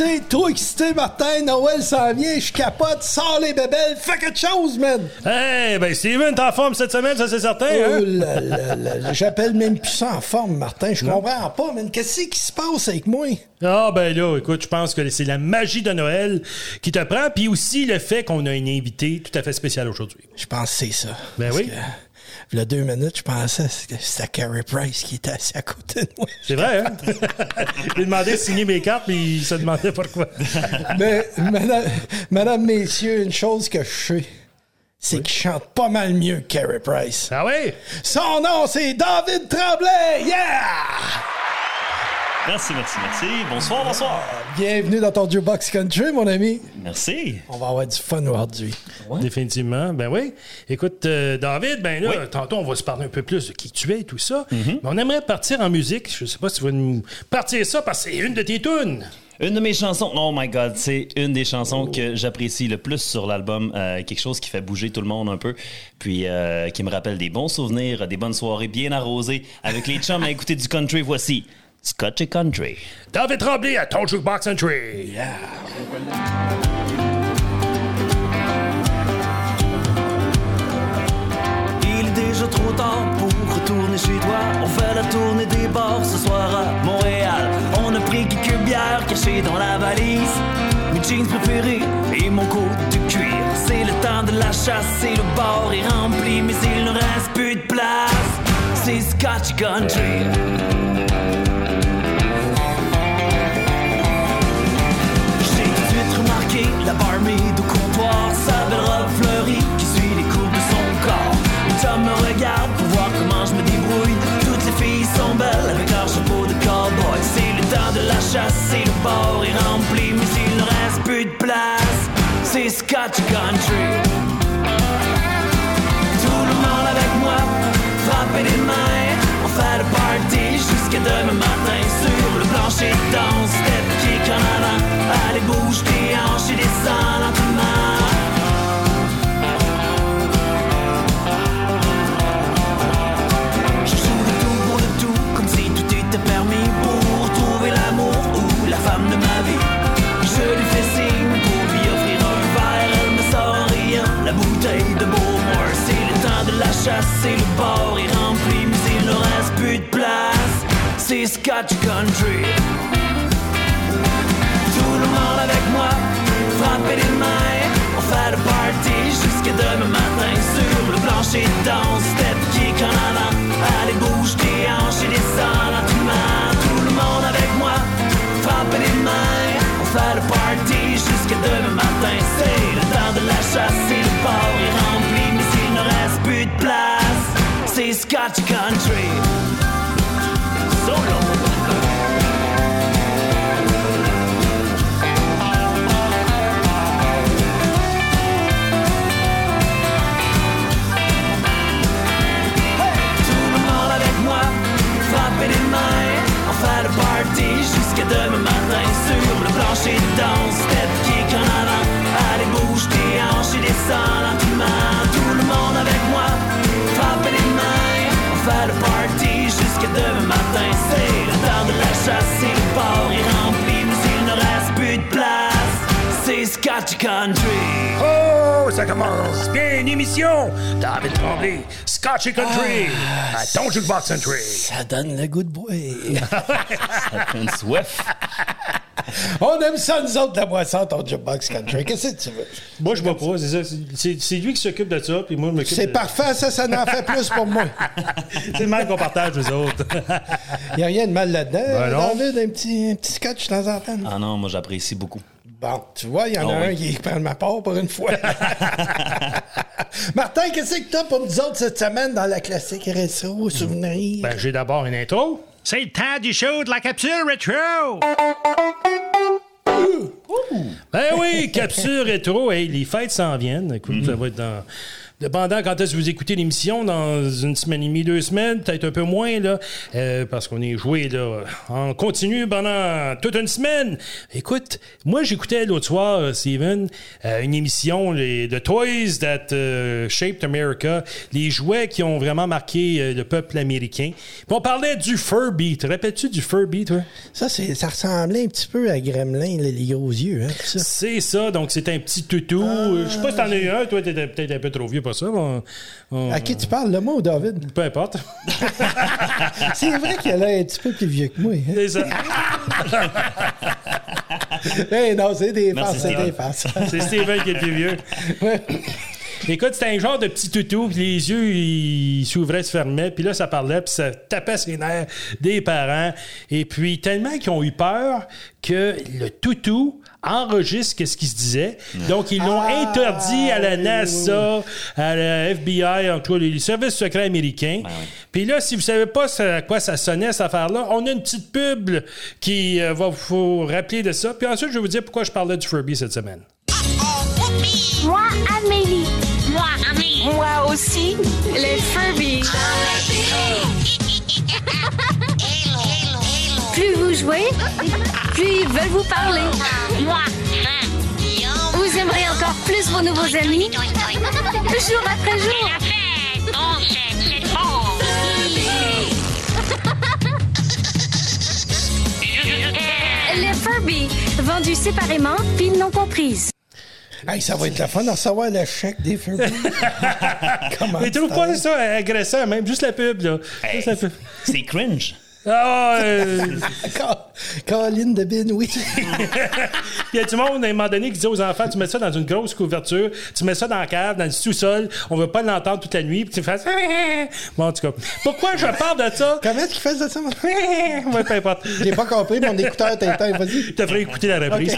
excité, trop excité, Martin. Noël s'en vient, je capote, sors les bébelles, fais quelque chose, man! Hey, ben Steven, t'es en forme cette semaine, ça c'est certain, Oh hein? là là, j'appelle même plus ça en forme, Martin. Je comprends pas, man. Qu'est-ce qui se passe avec moi? Ah, ben là, écoute, je pense que c'est la magie de Noël qui te prend, puis aussi le fait qu'on a une invitée tout à fait spéciale aujourd'hui. Je pense que c'est ça. Ben oui. que, y a deux minutes, je pensais que c'était Carey Price qui était assis à côté de moi. C'est vrai, hein? Je lui ai demandé de signer mes cartes, mais il se demandait pourquoi. Mais, madame, madame, messieurs, une chose que je sais, c'est qu'il chante pas mal mieux que Carey Price. Ah oui? Son nom, c'est David Tremblay! Yeah! Merci, merci, merci. Bonsoir, bonsoir. Bienvenue dans ton Jukebox Country, mon ami. Merci. On va avoir du fun aujourd'hui. Définitivement. Ben oui. Écoute, euh, David, ben là, tantôt, on va se parler un peu plus de qui tu es et tout ça. Mais on aimerait partir en musique. Je sais pas si tu vas nous partir ça parce que c'est une de tes tunes. Une de mes chansons, oh my god, c'est une des chansons que j'apprécie le plus sur l'album. Euh, quelque chose qui fait bouger tout le monde un peu, puis euh, qui me rappelle des bons souvenirs, des bonnes soirées bien arrosées avec les chums à écouter du country. Voici Scotch et Country. David Tremblay à ton Jukebox Entry. Il est déjà trop tard pour retourner chez toi. On fait la tournée des bars ce soir à Montréal. On a pris quelques bières cachées dans la valise. Mes jeans préférés et mon coat de cuir. C'est le temps de la chasse et le bar est rempli, mais il ne reste plus de place. C'est Scotch Country. Scotch Country. Tout le monde avec moi, frappez les mains. On fait le party jusqu'à demain matin sur le plancher de danse. Kick en avant, allez bouge tes hanches et descends temps de la chasse et le bar est rempli, mais il ne reste plus de place. C'est Scotch Country. Tout le monde avec moi, frappez les mains. On fait le party jusqu'à demain matin sur le plancher de danse. Step kick en avant, allez bouge tes hanches et descends lentement. Tout le monde avec moi, frappez les mains. On fait le party jusqu'à demain matin. C'est le temps de la chasse le bar est rempli, C'est Scotch Country. Solo. Tout le monde avec moi, frappez les mains, on fait le party jusqu'à demain matin sur le plancher Country. Oh, ça commence bien une émission. David Tremblay, Scotch Country à ton Jukebox Entry. Ça donne le goût de boire. Une soif. On aime ça, nous autres, la boisson, ton Jukebox Country. Qu'est-ce que tu veux? Moi, je bois pas, c'est ça. Lui qui s'occupe de ça, puis moi, je m'occupe C'est de... parfait, ça, ça n'en fait plus pour moi. C'est le mal qu'on partage, les autres. Il n'y a rien de mal là-dedans. Ben. David, un petit, un petit scotch de temps en temps. Ah non, moi j'apprécie beaucoup. Bon, tu vois, il y en a Ah un oui. qui prend ma part pour une fois. Martin, qu'est-ce que tu as pour nous autres cette semaine dans la classique rétro souvenir? Ben, j'ai d'abord une intro. C'est le temps du show de la capsule rétro! Ben oui, capsule rétro. Hey, les fêtes s'en viennent. Écoute, ça va être dans Dependant quand est-ce que vous écoutez l'émission, dans une semaine et demie, deux semaines, peut-être un peu moins, là, euh, parce qu'on est joué là, en continu pendant toute une semaine. Écoute, moi, j'écoutais l'autre soir, euh, Steven, euh, une émission les, de Toys That euh, Shaped America, les jouets qui ont vraiment marqué euh, le peuple américain. Puis on parlait du Furby. Te rappelles-tu du Furby, toi? Ça, c'est, ça ressemblait un petit peu à Gremlin, les gros yeux. Hein, ça. C'est ça, donc c'est un petit toutou. Je sais pas si t'en as eu un, toi, t'étais peut-être un peu trop vieux pour ça. On- on- À qui tu parles, le moi ou David? Peu importe. C'est vrai qu'il a l'air un petit peu plus vieux que moi. Hein? C'est ça. Eh non, c'est des Merci, faces, c'est des faces. C'est Steven qui est le plus vieux. Ouais. Écoute, c'était un genre de petit toutou, puis les yeux, ils s'ouvraient, se fermaient, puis là, ça parlait, puis ça tapait ses nerfs des parents. Et puis, tellement qu'ils ont eu peur que le toutou enregistre ce qui se disait. Donc, ils l'ont Ah, interdit à la oui, NASA, à la FBI, en tout cas, les services secrets américains. Puis là, si vous savez pas à quoi ça sonnait, cette affaire-là, on a une petite pub qui euh, va vous rappeler de ça. Puis ensuite, je vais vous dire pourquoi je parlais du Furby cette semaine. Moi, Amélie. Moi, aussi, les Furby. Plus vous jouez, plus ils veulent vous parler. Moi, hein. Vous aimerez encore plus vos nouveaux amis, jour après jour. la fête. C'est c'est fort. Les Furby, vendus séparément, piles non comprises. Hey, ça va être la fun de recevoir le chèque des Furby. Comment Mais trouve tu pas ça agressant, même juste la pub, là. Juste la pub. C'est cringe. Ah, euh, de Bin, oui. il y a du monde, à un moment donné, qui dit aux enfants, tu mets ça dans une grosse couverture, tu mets ça dans la cave, dans le sous-sol, on veut pas l'entendre toute la nuit, puis tu fais... Bon, en tout cas, pourquoi je parle de ça? Comment est-ce qu'il fait ça, moi? Ouais, peu importe. J'ai pas compris, mon écouteur t'éteint, vas-y. Je te ferai écouter la reprise.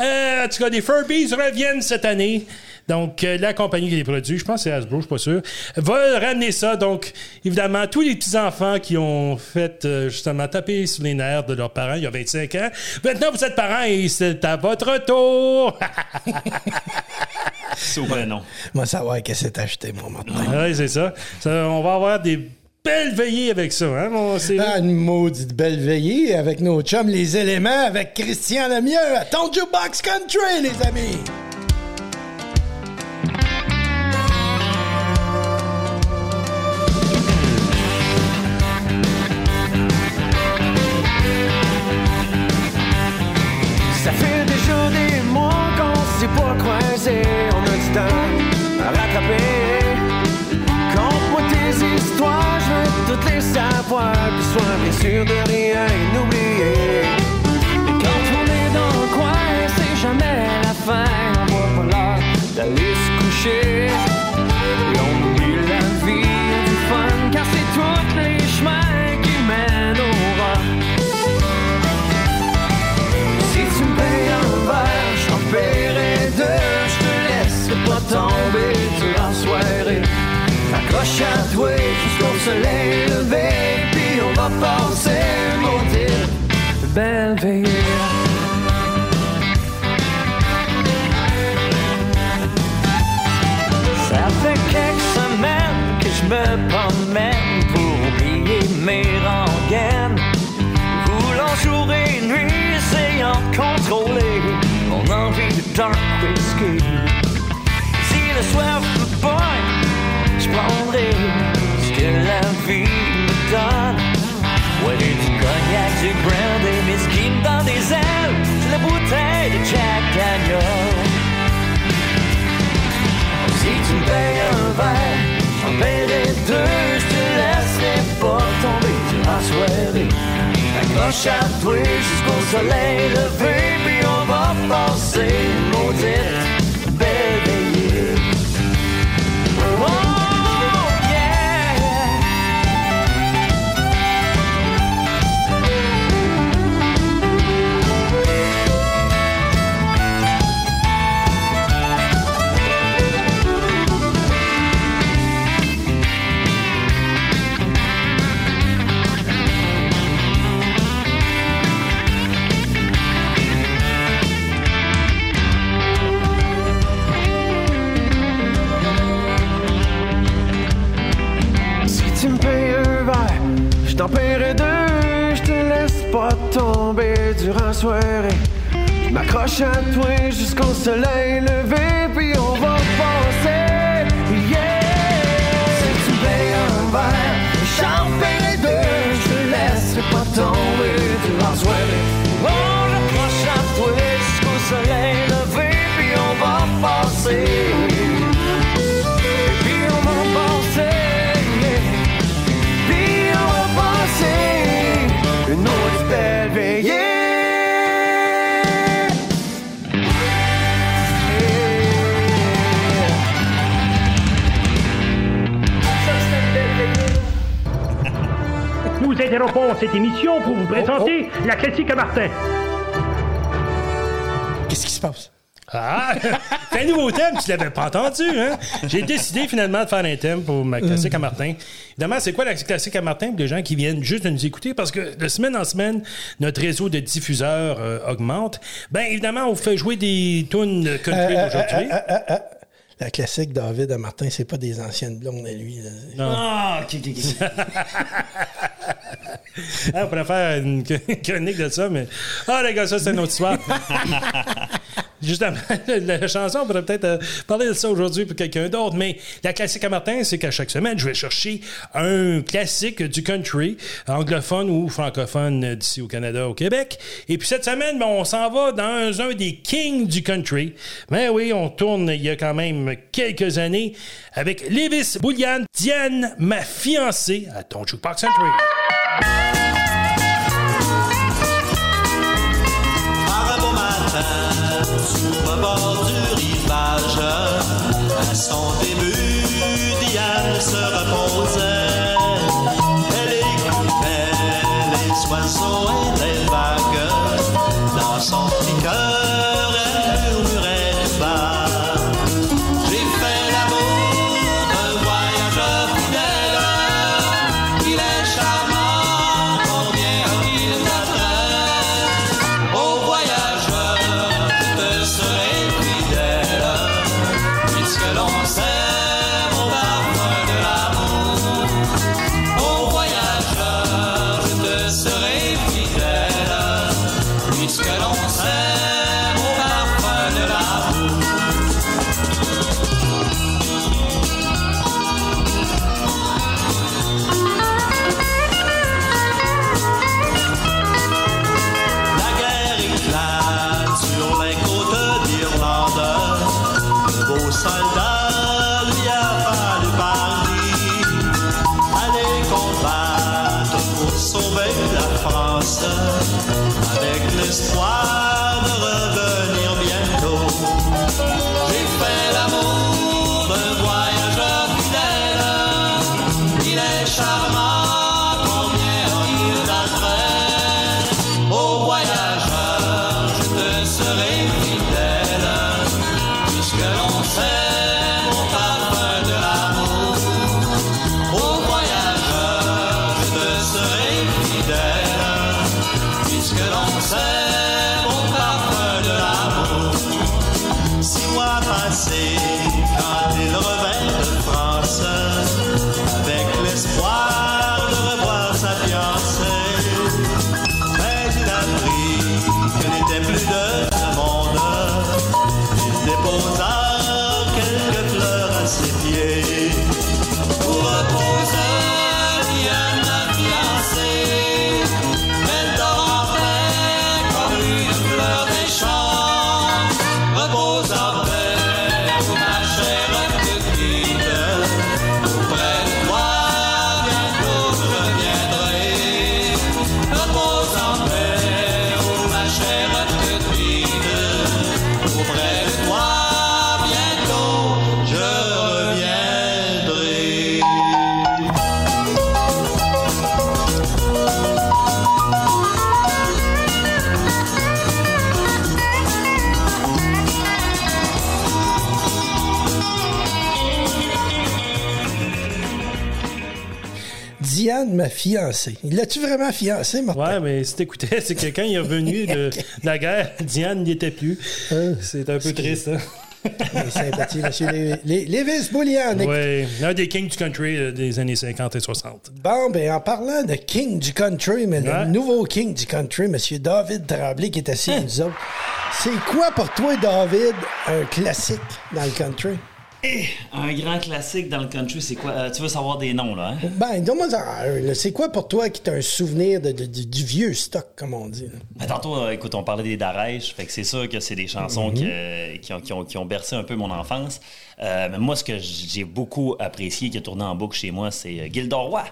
Euh, en tout cas, les Furbies reviennent cette année. Donc, euh, la compagnie qui les produit, je pense que c'est Hasbro, je suis pas sûr, va ramener ça. Donc, évidemment, tous les petits-enfants qui ont fait, euh, justement, taper sur les nerfs de leurs parents il y a 25 ans, maintenant, vous êtes parents et c'est à votre tour! Super non. Moi, savoir qu'est-ce que c'est acheté, moi, maintenant? oui, c'est ça. Ça, On va avoir des belles veillées avec ça, hein, mon Cyril? Ah, une maudite belle veillée avec nos chums Les Éléments, avec Christian Lemieux à ton Jukebox Country, les amis. Soleil levé. Puis on va passer maudite belle veillée. Ça fait quelques semaines que je me promène pour oublier mes rengaines. Voulant jour et nuit, essayant de contrôler mon envie de dark whisky. Si le soir me pogne, je prendrai me donne. Ouais, du cognac, du brandy, mais ce qui me donne des ailes, c'est la bouteille de Jack Daniel. Si tu me payes un verre, j'en paierai deux. Je te laisserai pas tomber durant la soirée. Accroche à toi jusqu'au soleil levé, puis on va passer maudite Martin. Qu'est-ce qui se passe? Ah! C'est un nouveau thème, tu l'avais pas entendu, hein? J'ai décidé finalement de faire un thème pour ma classique à Martin. Évidemment, c'est quoi la classique à Martin pour les gens qui viennent juste de nous écouter? Parce que de semaine en semaine, notre réseau de diffuseurs euh, augmente. Ben, évidemment, on fait jouer des tunes country Euh, aujourd'hui. La classique David à Martin, c'est pas des anciennes blondes à lui. là. Ah, ok, ok, ok. Ah, on pourrait faire une chronique de ça, mais. Ah, les gars, ça, c'est une autre histoire. Justement, la chanson, on pourrait peut-être euh, parler de ça aujourd'hui pour quelqu'un d'autre, mais la classique à Martin, c'est qu'à chaque semaine, je vais chercher un classique du country, anglophone ou francophone euh, d'ici au Canada, au Québec. Et puis cette semaine, ben, on s'en va dans un des kings du country. Ben oui, on tourne il y a quand même quelques années avec Levis Boulian, Diane, ma fiancée, à ton Jukebox Country. Fiancée. L'as-tu vraiment fiancée, Martin? Ouais, mais si t'écoutais, c'est quelqu'un qui est revenu de, de la guerre. Diane n'y était plus. Euh, C'est un peu triste, hein? Les sympathies, monsieur Lé- Lé- Lévis Boulian. Oui, un des kings du country euh, des années 50 et 60. Bon, ben en parlant de King du Country, mais Ouais. le nouveau King du Country, monsieur David Tremblay, qui est assis avec nous autres. C'est quoi pour toi, David, un classique dans le country? Eh, un grand classique dans le country, c'est quoi? Euh, tu veux savoir des noms, là, hein? Ben, donne-moi un. C'est quoi pour toi qui t'a un souvenir de, de- de- du vieux stock, comme on dit? là? Ben, tantôt, euh, écoute, on parlait des Darèches, fait que c'est sûr que c'est des chansons que- qui, ont, qui ont- qui ont bercé un peu mon enfance. Euh, mais moi, ce que j'ai beaucoup apprécié, qui a tourné en boucle chez moi, c'est Gildor Roy,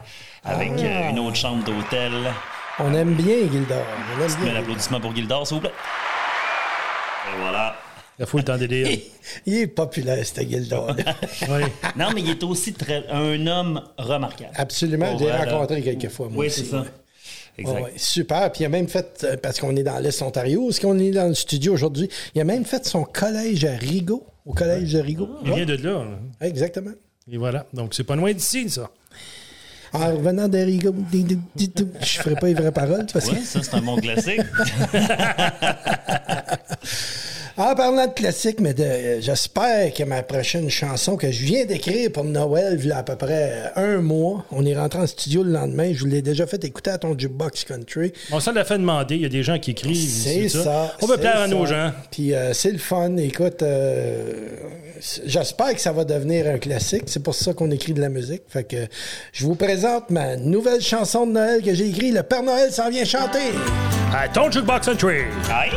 avec euh, une autre chambre d'hôtel. On aime bien Gildor. On aime bien. l'applaudissement pour Gildor, s'il vous plaît. Et voilà. La foule temps délire. Il est populaire, ce Gildor. Oui. Non, mais il est aussi très, un homme remarquable. Absolument, là. rencontré quelques fois. Moi Oui, c'est ça. Exact. Ouais, super. Puis il a même fait, euh, parce qu'on est dans l'Est Ontario, est-ce qu'on est dans le studio aujourd'hui? Il a même fait son collège à Rigaud, au collège de Rigaud. Il vient de là. Ouais, Exactement. Et voilà. Donc, c'est pas loin d'ici, ça. En revenant de Rigaud, je ferai pas les vraies paroles. Parce que... Ouais, ça, c'est un bon classique. En parlant de classique, mais de- euh, j'espère que ma prochaine chanson que je viens d'écrire pour Noël, il y a à peu près euh, un mois, on est rentré en studio le lendemain, je vous l'ai déjà fait écouter à ton jukebox country. On s'en l'a fait demander. Il y a des gens qui écrivent. C'est ça. On veut c'est plaire à ça. nos gens. Puis euh, c'est le fun. Écoute, euh, j'espère que ça va devenir un classique. C'est pour ça qu'on écrit de la musique. Fait que je vous présente ma nouvelle chanson de Noël que j'ai écrite. Le Père Noël s'en vient chanter. À ton jukebox country. Aïe!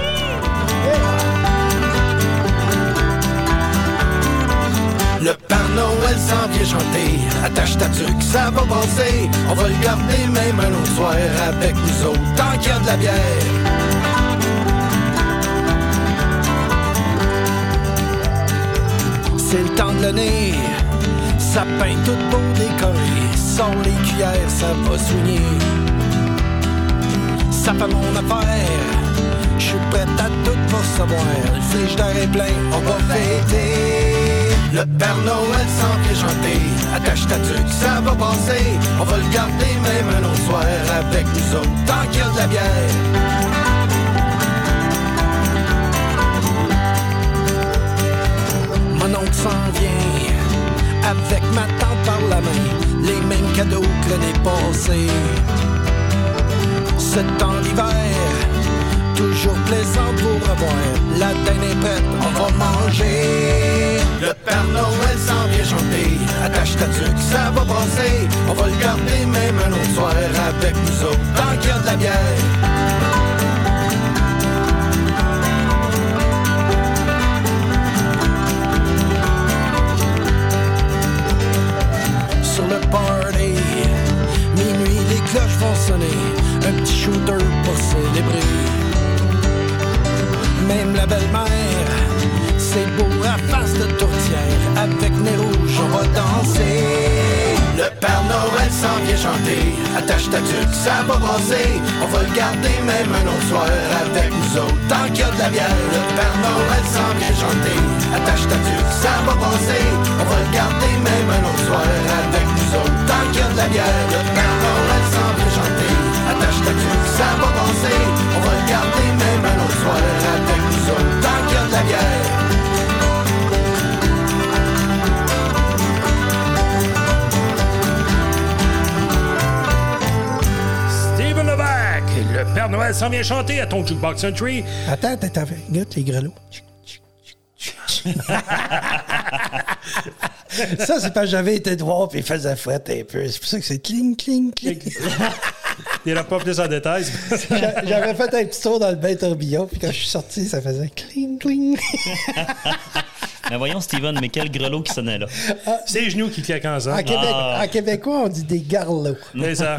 Le Père Noël s'en vient chanter. Attache ta tuque, ça va passer. On va le garder même un autre soir avec nous autres, tant qu'il y a de la bière. C'est le temps de l'année. Sapin tout beau décoré. Sans les cuillères, ça va soigner. Ça fait mon affaire. Je suis prêt à tout pour savoir. Le frigidaire est plein, on va fêter. Le Père Noël s'en vient chanter. Attache ta tuque, ça va passer. On va le garder même un autre soir avec nous autres, tant qu'il y a de la bière. Mon oncle s'en vient avec ma tante par la main, les mêmes cadeaux que l'année passée. Ce temps d'hiver, toujours plaisant pour avoir. La dinde est prête, on va manger. Noël s'en vient chanter. Attache ta tuque, ça va passer. On va le garder même un autre soir avec nous autres, tant qu'il y a de la bière. sur le party. Minuit, les cloches vont sonner. Un petit shooter pour célébrer. Même la belle-mère, c'est beau à face de tourtière. Avec nez rouge, on va danser. Le Père Noël s'en vient chanter. Attache ta tuque, ça va passer. On va le garder même un autre soir avec nous autres. Tant qu'il y a de la bière, le Père Noël s'en vient chanter. Attache ta tuque, ça va passer. On va le garder même un autre soir avec nous autres. Tant qu'il y a de la bière, le Père Noël s'en vient chanter. Attache ta tuque, ça va passer. On va le garder même un autre soir avec nous autres. Tant qu'il y a de la bière. Le Père Noël s'en vient chanter à ton jukebox country. Attends, attends. Regarde les grelots. Ça, c'est parce que j'avais été voir puis il faisait fouette un peu. C'est pour ça que c'est cling, cling, cling. Il n'a pas plus en détail. J'a- J'avais fait un petit tour dans le bain tourbillon, puis quand je suis sorti, ça faisait cling, cling. Mais voyons, Steven, mais quel grelot qui sonnait là. C'est les genoux qui claquent En, ensemble. Québec, Ah. en québécois, on dit des garlots. C'est ça.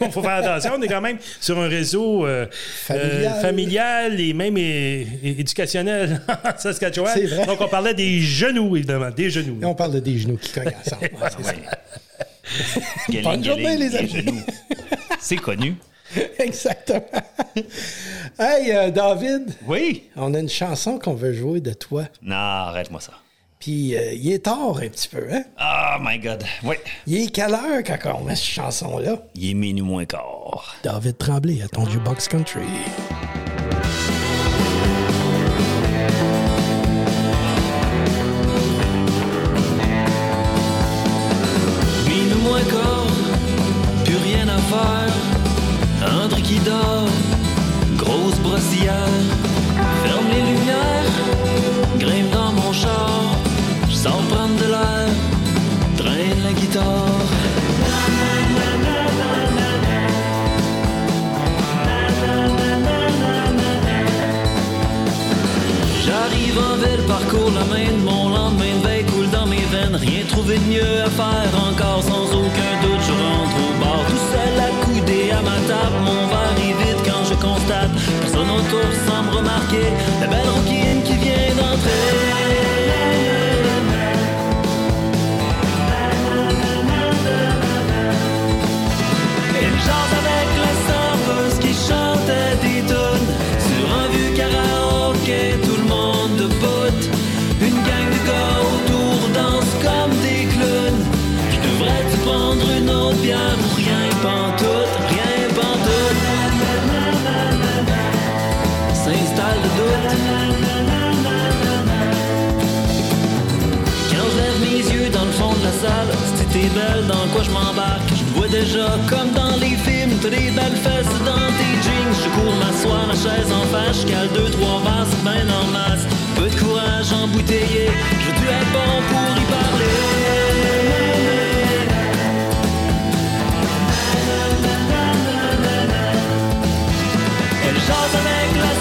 Il faut faire attention. On est quand même sur un réseau euh, Familial. euh, familial et même é- é- éducationnel en Saskatchewan. C'est vrai. Donc, on parlait des genoux, évidemment. Des genoux. Et on parle de des genoux qui cognent ensemble. Ouais, c'est ça. Galing, Bonne journée, les amis. C'est connu. Exactement. hey, euh, David. Oui. On a une chanson qu'on veut jouer de toi. Non, arrête-moi ça. Puis euh, il est tard un petit peu, hein? Oh my God, oui. Il est quelle heure quand on met cette chanson-là? Il est minuit moins quart. David Tremblay à ton Box Country. Minuit moins quart, plus rien à faire grosse brossière. Ferme les lumières, grimpe dans mon char. Je sors prendre de l'air, traîne la guitare. J'arrive en ville, parcours la main de mon lendemain de veille coule dans mes veines. Rien trouvé de mieux à faire encore, sans aucun doute. Je rentre au bar, tout seul accoudé à ma table. Constate personne autour semble remarquer la belle rouquine je m'embarque. Je vois déjà comme dans les films, t'as des belles fesses dans tes jeans. Je cours m'asseoir ma chaise en face, je cale deux, trois vases, ben en masse. Peu de courage embouteillé, je veux être bon pour y parler? Chante avec la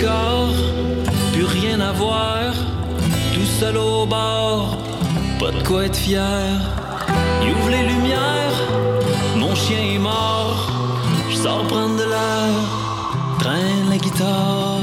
Quart, plus rien à voir tout seul au bord, pas de quoi être fier. Il ouvre les lumières, mon chien est mort. Je sors prendre de l'air, traîne la guitare.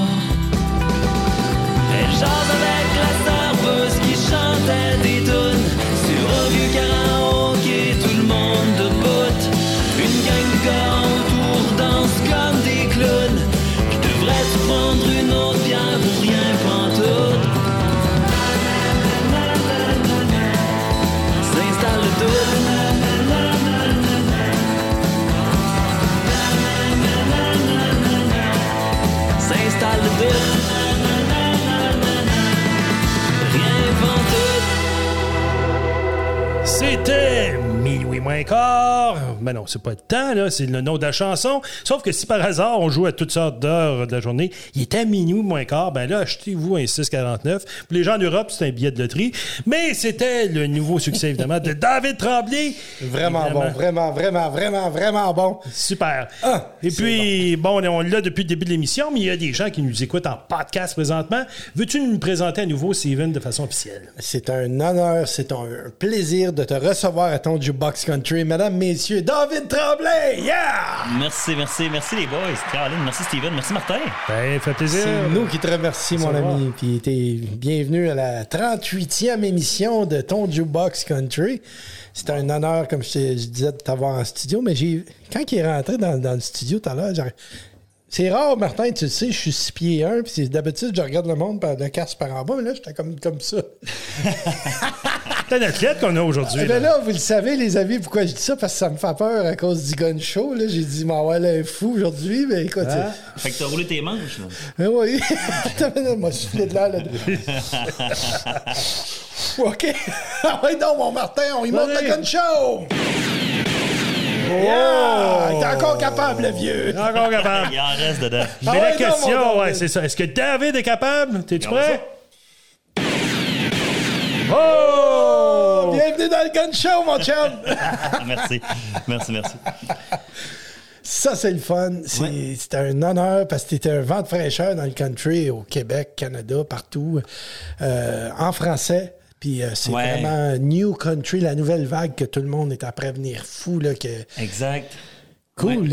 Ben non, c'est pas le temps, là, c'est le nom de la chanson. Sauf que si par hasard on joue à toutes sortes d'heures de la journée, il est à minuit moins quart, ben là, achetez-vous un 6,49. Pour les gens d'Europe, c'est un billet de loterie. Mais c'était le nouveau succès, évidemment, de David Tremblay. Vraiment Évidemment. bon, vraiment, vraiment, vraiment, vraiment bon. Super. Ah, Et puis, bon, on l'a depuis le début de l'émission, mais il y a des gens qui nous écoutent en podcast présentement. Veux-tu nous présenter à nouveau, Steven, de façon officielle? C'est un honneur, c'est un plaisir de te recevoir à ton Jukebox Country. Mesdames, messieurs, David Tremblay! Yeah! Merci, merci, merci les boys. Caroline, merci Steven, merci Martin. Ben, fait plaisir. C'est nous qui te remercions, mon ami. Puis t'es bienvenue à la 38e émission de ton Jukebox Country. C'est un honneur, comme je, te- je disais, de t'avoir en studio. Mais j'ai quand il est rentré dans, dans le studio tout à l'heure, j'ai- c'est rare, Martin, tu le sais, je suis 6 pieds 1, puis d'habitude, je regarde le monde par le casque par en bas, mais là, j'étais comme, comme ça. C'est un athlète qu'on a aujourd'hui. Eh ben là. là, vous le savez, les amis, pourquoi je dis ça? Parce que ça me fait peur à cause du gun show. Là. J'ai dit, m'en ouais, là, un fou aujourd'hui, mais écoute. Ah. Fait que t'as roulé tes manches, là. oui. Attends, une minute, moi, soufflé de l'air, là. OK. Ah ouais, donc, mon Martin, on y monte le gun show! Yeah! Il est encore capable, le vieux. Encore capable. Il en reste dedans. Mais Ah la ouais, question, ouais, c'est ça. Est-ce que David est capable? T'es-tu prêt? Oh! Bienvenue dans le gun show, mon chum! merci, merci, merci. Ça, c'est le fun. C'est Ouais. C'était un honneur parce que c'était un vent de fraîcheur dans le country, au Québec, Canada, partout, euh, en français. Puis euh, c'est Ouais. vraiment New Country, la nouvelle vague que tout le monde est après venir fou. Là, que Exact. Cool.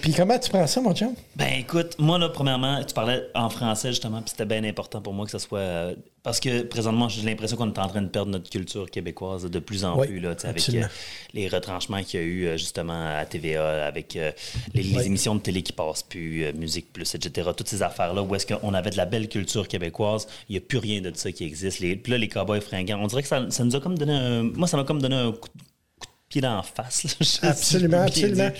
Puis comment tu prends ça, mon chum? Ben écoute, moi là, premièrement, tu parlais en français justement, puis c'était bien important pour moi que ça soit. euh, parce que présentement, j'ai l'impression qu'on est en train de perdre notre culture québécoise de plus en Oui, plus, là, avec euh, les retranchements qu'il y a eu euh, justement à TVA, avec euh, les, les Oui. émissions de télé qui passent plus, Musique Plus, etc. Toutes ces affaires-là où est-ce qu'on avait de la belle culture québécoise, il n'y a plus rien de ça qui existe. Les, puis là, les cowboys fringants, on dirait que ça, ça nous a comme donné un. Moi, ça m'a comme donné un coup de pied dans la face. là, Absolument, absolument.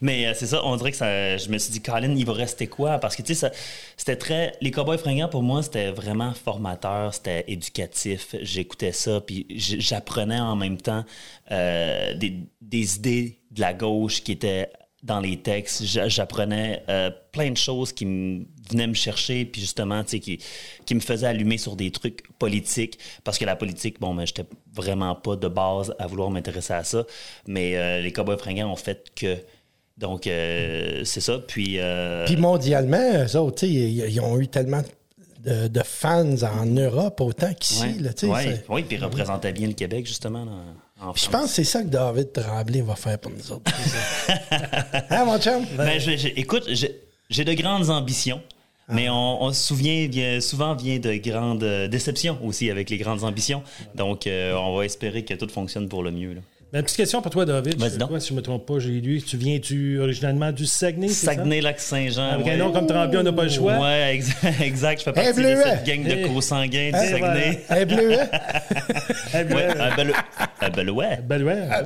Mais euh, c'est ça, on dirait que ça, je me suis dit, Colin, il va rester quoi? Parce que, tu sais, ça- c'était très. Les Cowboys fringants, pour moi, c'était vraiment formateur, c'était éducatif. J'écoutais ça, puis j'apprenais en même temps euh, des, des idées de la gauche qui étaient dans les textes. J'a- J'apprenais euh, plein de choses qui me venaient me chercher, puis justement, tu sais, qui, qui me faisaient allumer sur des trucs politiques. Parce que la politique, bon, ben, j'étais vraiment pas de base à vouloir m'intéresser à ça. Mais euh, les Cowboys fringants ont fait que. Donc, euh, c'est ça. Puis. euh, Puis mondialement, eux autres, tu sais, ils, ils ont eu tellement de, de fans en Europe autant qu'ici. ouais, là, tu sais, ouais, oui, puis ils représentaient bien le Québec, justement, là, je pense que c'est ça que David Tremblay va faire pour nous autres. hein, mon chum? Ben, je- je- écoute, j'ai de grandes ambitions. Mais Ah. on, on se souvient bien, souvent vient de grandes euh, déceptions aussi avec les grandes ambitions. Donc, euh, on va espérer que tout fonctionne pour le mieux. là. Ben, petite question pour toi, David. Donc. toi, si je me trompe pas, j'ai lu. Tu viens-tu originalement du Saguenay? c'est ça? Saguenay-Lac-Saint-Jean. Avec ouais. un nom comme Tremblay, on n'a pas le choix. Ouais, exact. exact. Je fais partie de bleuet. cette gang de Eh. co-sanguins du Saguenay. Un bleu, ben, Ouais, un bel, un ben. Un.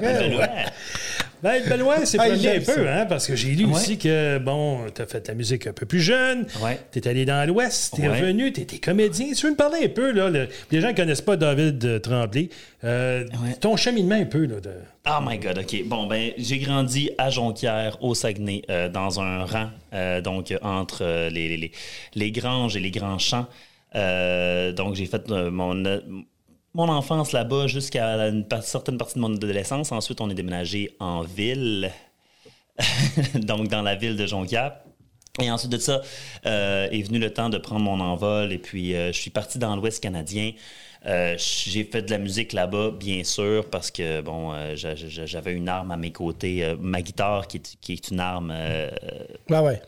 Ben, Benoît, c'est Ah, premier un peu, hein, parce que j'ai lu Ouais. aussi que, bon, t'as fait de la musique un peu plus jeune, Ouais. t'es allé dans l'Ouest, t'es Ouais. revenu, t'étais comédien. Tu veux me parler un peu, là, le- les gens ne connaissent pas David euh, Tremblay, euh, Ouais. ton cheminement un peu, là, de... Oh my God, OK. Bon, ben, j'ai grandi à Jonquière, au Saguenay, euh, dans un rang, euh, donc entre les, les, granges et les grands champs. Donc, j'ai fait mon, mon enfance là-bas jusqu'à une certaine partie de mon adolescence. Ensuite, on est déménagé en ville, donc dans la ville de Jonquière. Et ensuite de ça, euh, est venu le temps de prendre mon envol. Et puis, euh, je suis parti dans l'Ouest canadien. Euh, j'ai fait de la musique là-bas, bien sûr, parce que, bon, j'a- j'a- j'avais une arme à mes côtés. ma guitare, qui est, qui est une arme... Ouais, ouais.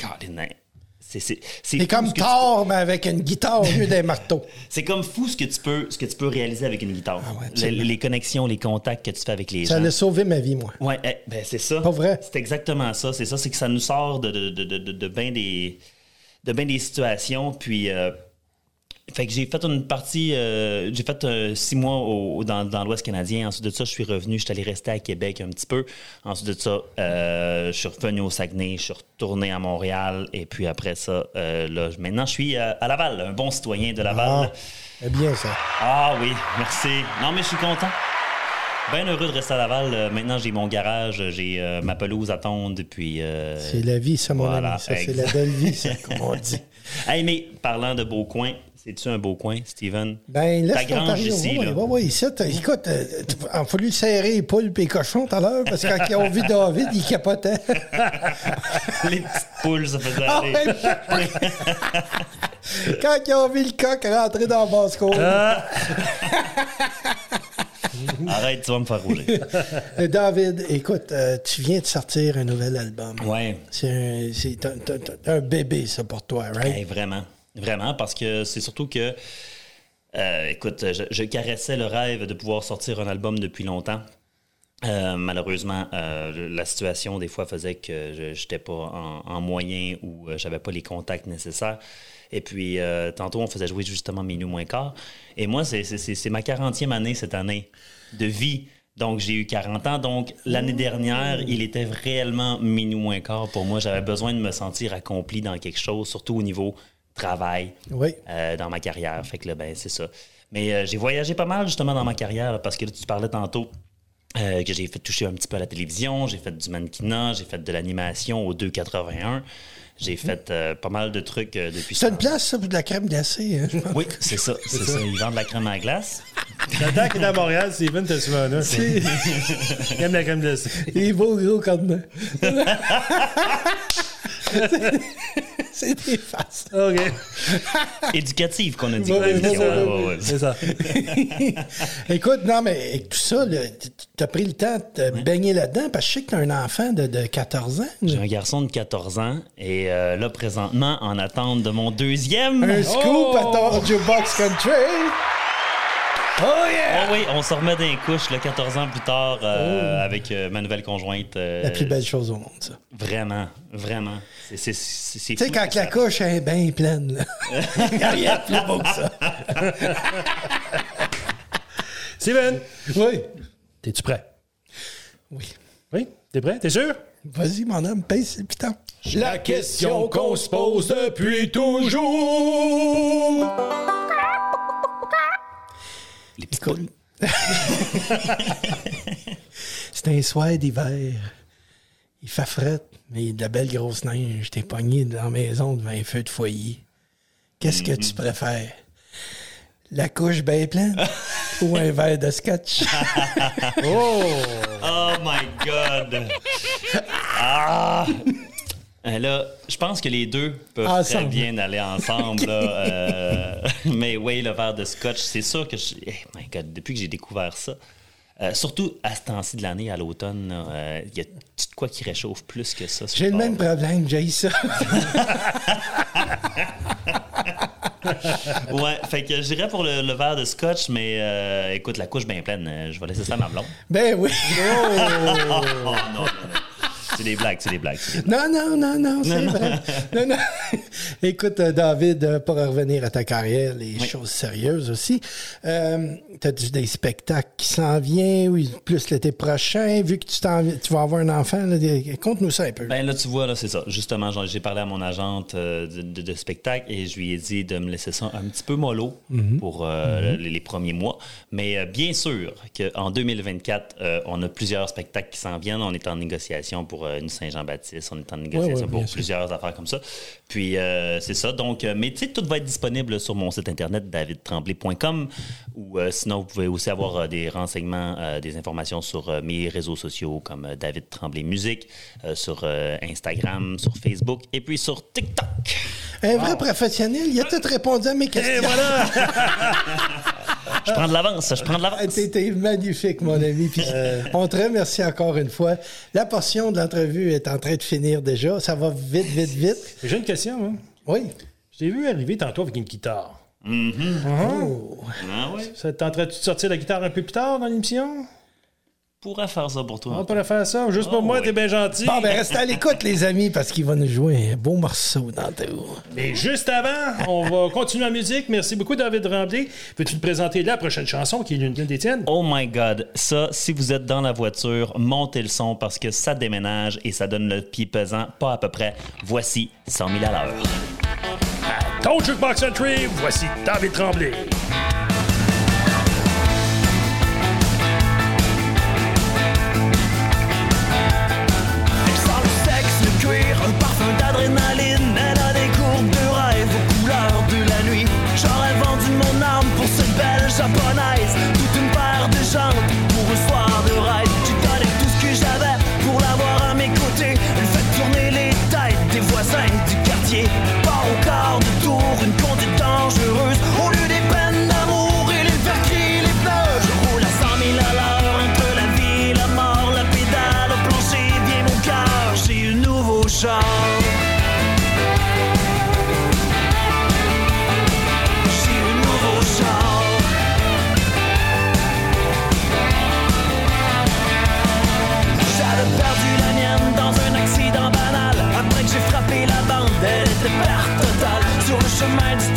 C'est comme tu Thor, mais avec une guitare au lieu d'un marteau. c'est comme fou ce que tu peux, ce que tu peux réaliser avec une guitare. Ah ouais, les, connexions, les contacts que tu fais avec les Ça gens. a sauvé ma vie, moi. Ouais, eh, ben c'est ça. Pas vrai? C'est exactement ça. C'est ça, c'est que ça nous sort de, de, de, de, de, de bien des, de ben des situations. Puis, euh, fait que j'ai fait une partie, euh, j'ai fait euh, six mois au- au- dans, dans l'Ouest canadien. Ensuite de ça, je suis revenu, je suis allé rester à Québec un petit peu. Ensuite de ça, euh, je suis revenu au Saguenay, je suis retourné à Montréal. Et puis après ça, là, maintenant, je suis à Laval, un bon citoyen de Laval. Ah, bien ça. Ah oui, merci. Non, mais je suis content. Bien heureux de rester à Laval. Euh, maintenant, j'ai mon garage, j'ai euh, ma pelouse à tondre, puis... euh, C'est la vie, ça, mon voilà, ami. Ça, c'est la belle vie, ça, comme on dit. Hey, mais parlant de beau coin, c'est-tu un beau coin, Steven? Ben, laisse grange l'Ontario. ici, Oui, là. oui, oui, ici, écoute, il a fallu serrer les poules et les cochons tout à l'heure parce que quand ils ont vu David, ils capotaient. Les petites poules, ça faisait Ah aller. ouais. quand ils ont vu le coq rentrer dans le basse-cour. Ah. Arrête, tu vas me faire rouler. Euh, David, écoute, euh, tu viens de sortir un nouvel album. Ouais. C'est un, c'est un- bébé, ça, pour toi, right? Hey, vraiment. Vraiment, parce que c'est surtout que, euh, écoute, je, je caressais le rêve de pouvoir sortir un album depuis longtemps. Euh, malheureusement, euh, la situation des fois faisait que je n'étais pas en, en moyen ou j'avais pas les contacts nécessaires. Et puis, tantôt, on faisait jouer justement Minuit moins quart. Et moi, c'est ma 40e année cette année de vie. Donc, j'ai eu 40 ans. Donc, l'année dernière, il était réellement minuit moins quart pour moi. J'avais besoin de me sentir accompli dans quelque chose, surtout au niveau travail Oui. euh, dans ma carrière. Fait que là, ben, c'est ça. Mais euh, j'ai voyagé pas mal justement dans ma carrière là, parce que là, tu parlais tantôt euh, que j'ai fait toucher un petit peu à la télévision, j'ai fait du mannequinat, j'ai fait de l'animation au 281. J'ai fait euh, pas mal de trucs euh, depuis C'est une place, ça, pour de la crème glacée. hein. Oui, c'est ça, c'est ça. Ils vendent de la crème à glace. Tant qu'il est à Montréal, Steven, t'es souvent là. Il aime la crème glacée. Il est beau gros comme C'est des faces. OK. Éducative qu'on a dit. Ouais, ouais, l'émission, ouais. C'est ça. Écoute, non, mais avec tout ça, là, t- t'as pris le temps de te baigner là-dedans parce que je sais que t'as un enfant de, de 14 ans. J'ai un garçon de 14 ans et euh, là, présentement, en attente de mon deuxième. Un scoop à ton Jukebox Country. Oh yeah! Oh oui, on se remet d'un couche le 14 ans plus tard euh, avec euh, ma nouvelle conjointe. euh, La plus belle chose au monde, ça. Vraiment, vraiment. Tu sais, quand la couche est bien pleine, là. Il n'y a rien de plus beau que ça. Steven, Oui. t'es-tu prêt? Oui. Oui? T'es prêt? T'es sûr? Vas-y, mon homme, pèse le piton. La question qu'on se pose depuis toujours. Écoute. C'est un soir d'hiver. Il fait fret, mais il y a de la belle grosse neige. T'es pogné dans la maison devant un feu de foyer. Qu'est-ce que tu préfères? La couche bien pleine ou un verre de scotch? Oh my God! Ah! Euh, Là, je pense que les deux peuvent très Ensemble. bien aller ensemble. là, euh, mais oui, le verre de scotch, c'est sûr que je. eh, my God, depuis que j'ai découvert ça, euh, surtout à ce temps-ci de l'année, à l'automne, euh, il y a tout de quoi qui réchauffe plus que ça. J'ai le même problème, j'ai ça. Ouais, fait que je dirais pour le, le verre de scotch, mais euh, écoute, la couche bien pleine, je vais laisser ça à ma blonde. ben oui. Oh non, non, non. C'est des blagues, c'est des blagues. Non, non, non, non, c'est vrai. Non, non. Écoute, euh, David, euh, pour revenir à ta carrière, les choses sérieuses aussi, euh, tu as des spectacles qui s'en viennent, oui, plus l'été prochain, vu que tu, vas avoir un enfant, conte-nous ça un peu. Ben là, tu vois, là, c'est ça. Justement, j'ai parlé à mon agente euh, de, de- de spectacle et je lui ai dit de me laisser ça un petit peu mollo pour euh, les, les premiers mois. Mais bien sûr qu'en 2024, euh, on a plusieurs spectacles qui s'en viennent. On est en négociation pour euh, une Saint-Jean-Baptiste, on est en négociation Ouais, ouais, bien pour sûr. plusieurs affaires comme ça. Puis euh, c'est ça. Donc, euh, mais tu sais, tout va être disponible sur mon site internet davidtremblay.com ou euh, sinon, vous pouvez aussi avoir euh, des renseignements, euh, des informations sur euh, mes réseaux sociaux comme euh, David Tremblay Musique, euh, sur euh, Instagram, sur Facebook et puis sur TikTok. un vrai professionnel, il a tout répondu à mes questions. Et voilà! Je prends de l'avance, je prends de l'avance. T'es t'es magnifique, mon ami. Puis Euh. on te remercie encore une fois. La portion de l'entrevue est en train de finir déjà. Ça va vite, vite, vite. J'ai une question. Hein? Oui. Je t'ai vu arriver tantôt avec une guitare. Oh. Ah ouais? Ça tenterait-tu de sortir la guitare un peu plus tard dans l'émission? Pourrais faire ça pour toi. On pourrait faire ça. Juste pour Oh, moi, oui. t'es bien gentil. Bon, ben restez à l'écoute, les amis, parce qu'il va nous jouer un beau morceau dans tout. Mais juste avant, on va continuer la musique. Merci beaucoup, David Ramblé. Veux-tu te présenter la prochaine chanson qui est l'une des tiennes? Oh my God, ça, si vous êtes dans la voiture, montez le son parce que ça déménage et ça donne le pied pesant, pas à peu près. Voici 100 000 à l'heure. Ton Jukebox Country, voici David Tremblay. Parfum d'adrénaline. Elle a des courbes de rêve aux couleurs de la nuit. J'aurais vendu mon âme pour cette belle japonaise. Toute une paire de jambes pour un soir de ride. J'ai donné tout ce que j'avais pour l'avoir à mes côtés. Elle fait tourner les têtes des voisins du quartier. so meinst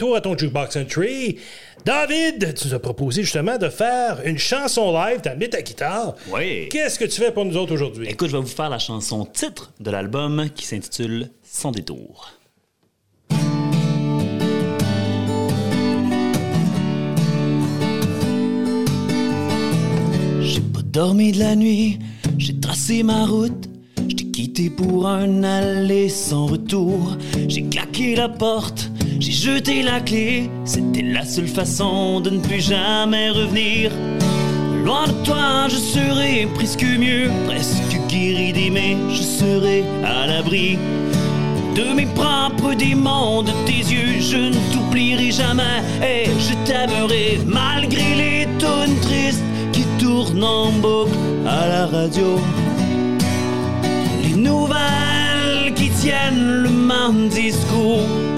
retour à ton Jukebox Entry. David, tu nous as proposé justement de faire une chanson live, t'as mis ta guitare. Oui. Qu'est-ce que tu fais pour nous autres aujourd'hui? Écoute, je vais vous faire la chanson titre de l'album qui s'intitule Sans détour. J'ai pas dormi de la nuit, j'ai tracé ma route. Je t'ai quitté pour un aller sans retour. J'ai claqué la porte, j'ai jeté la clé. C'était la seule façon de ne plus jamais revenir. Loin de toi, je serai presque mieux, presque guéri d'aimer. Je serai à l'abri de mes propres démons, de tes yeux. Je ne t'oublierai jamais et je t'aimerai malgré les tonnes tristes qui tournent en boucle à la radio. Les nouvelles qui tiennent le même discours.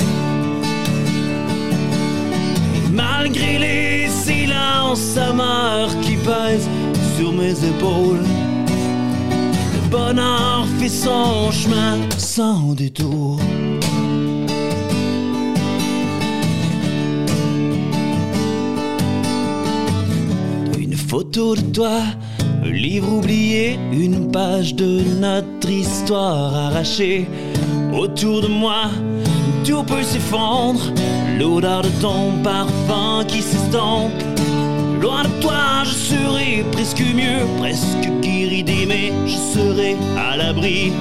Malgré les silences amers qui pèsent sur mes épaules, le bonheur fait son chemin sans détour. Une photo de toi, un livre oublié, une page de notre histoire arrachée. Autour de moi, tout peut s'effondre, l'odeur de ton parfum qui s'estompe. Loin de toi, je serai presque mieux, presque guéri d'aimer, je serai à l'abri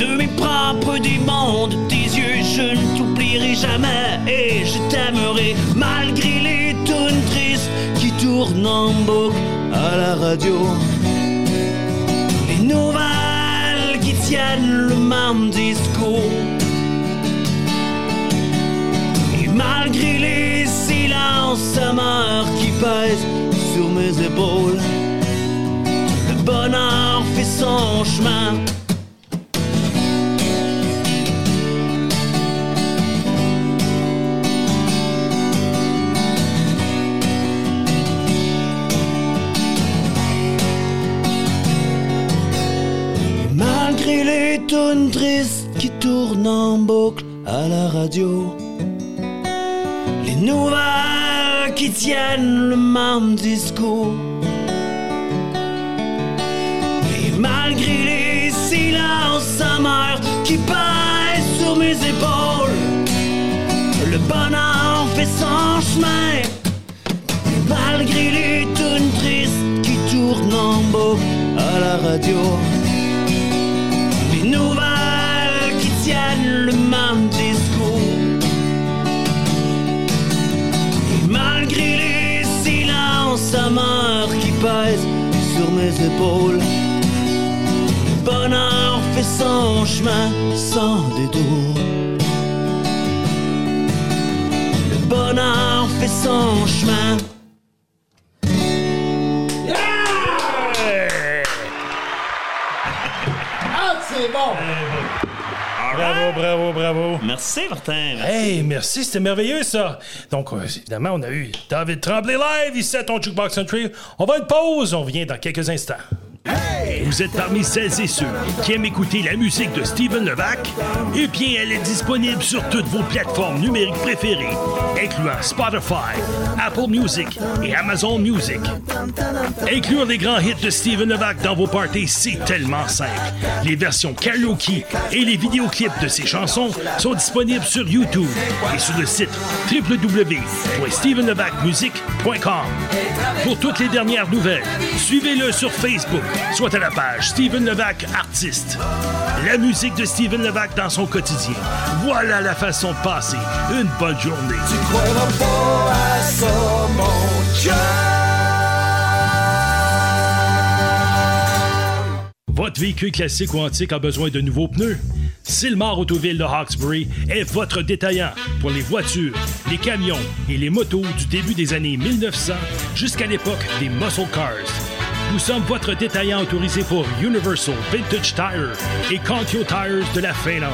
de mes propres démons, de tes yeux, je ne t'oublierai jamais et je t'aimerai malgré les tonnes tristes qui tournent en boucle à la radio. Les nouvelles qui tiennent le même discours. Malgré les silences amers qui pèsent sur mes épaules, le bonheur fait son chemin. Malgré les tonnes tristes qui tournent en boucle à la radio, les nouvelles qui tiennent le même discours. Et malgré les silences amers qui pèsent sur mes épaules, le bonheur fait son chemin. Malgré les tonnes tristes qui tournent en boucle à la radio. Les nouvelles qui tiennent le même discours. Sur mes épaules, le bonheur fait son chemin sans détour. Le bonheur fait son chemin. Ah, c'est bon! Bravo, bravo, bravo. Merci, Martin. Merci. Hey, merci, c'était merveilleux ça. Donc, euh, évidemment, on a eu David Tremblay live ici à ton Jukebox Country. On va une pause, on revient dans quelques instants. Vous êtes parmi celles et ceux qui aiment écouter la musique de Steven Levac? Eh bien, elle est disponible sur toutes vos plateformes numériques préférées, incluant Spotify, Apple Music et Amazon Music. Inclure les grands hits de Steven Levac dans vos parties, c'est tellement simple. Les versions karaoke et les vidéoclips de ses chansons sont disponibles sur YouTube et sur le site www.stevenlevacmusic.com. Pour toutes les dernières nouvelles, suivez-le sur Facebook, soit à la page Steven Levac Artiste. La musique de Steven Levac dans son quotidien. Voilà la façon de passer une bonne journée. croiras pas à ça, mon cœur. Votre véhicule classique ou antique a besoin de nouveaux pneus? Silmar Autoville de Hawkesbury est votre détaillant pour les voitures, les camions et les motos du début des années 1900 jusqu'à l'époque des muscle cars. Nous sommes votre détaillant autorisé pour Universal Vintage Tire et Contio Tires de la Finlande.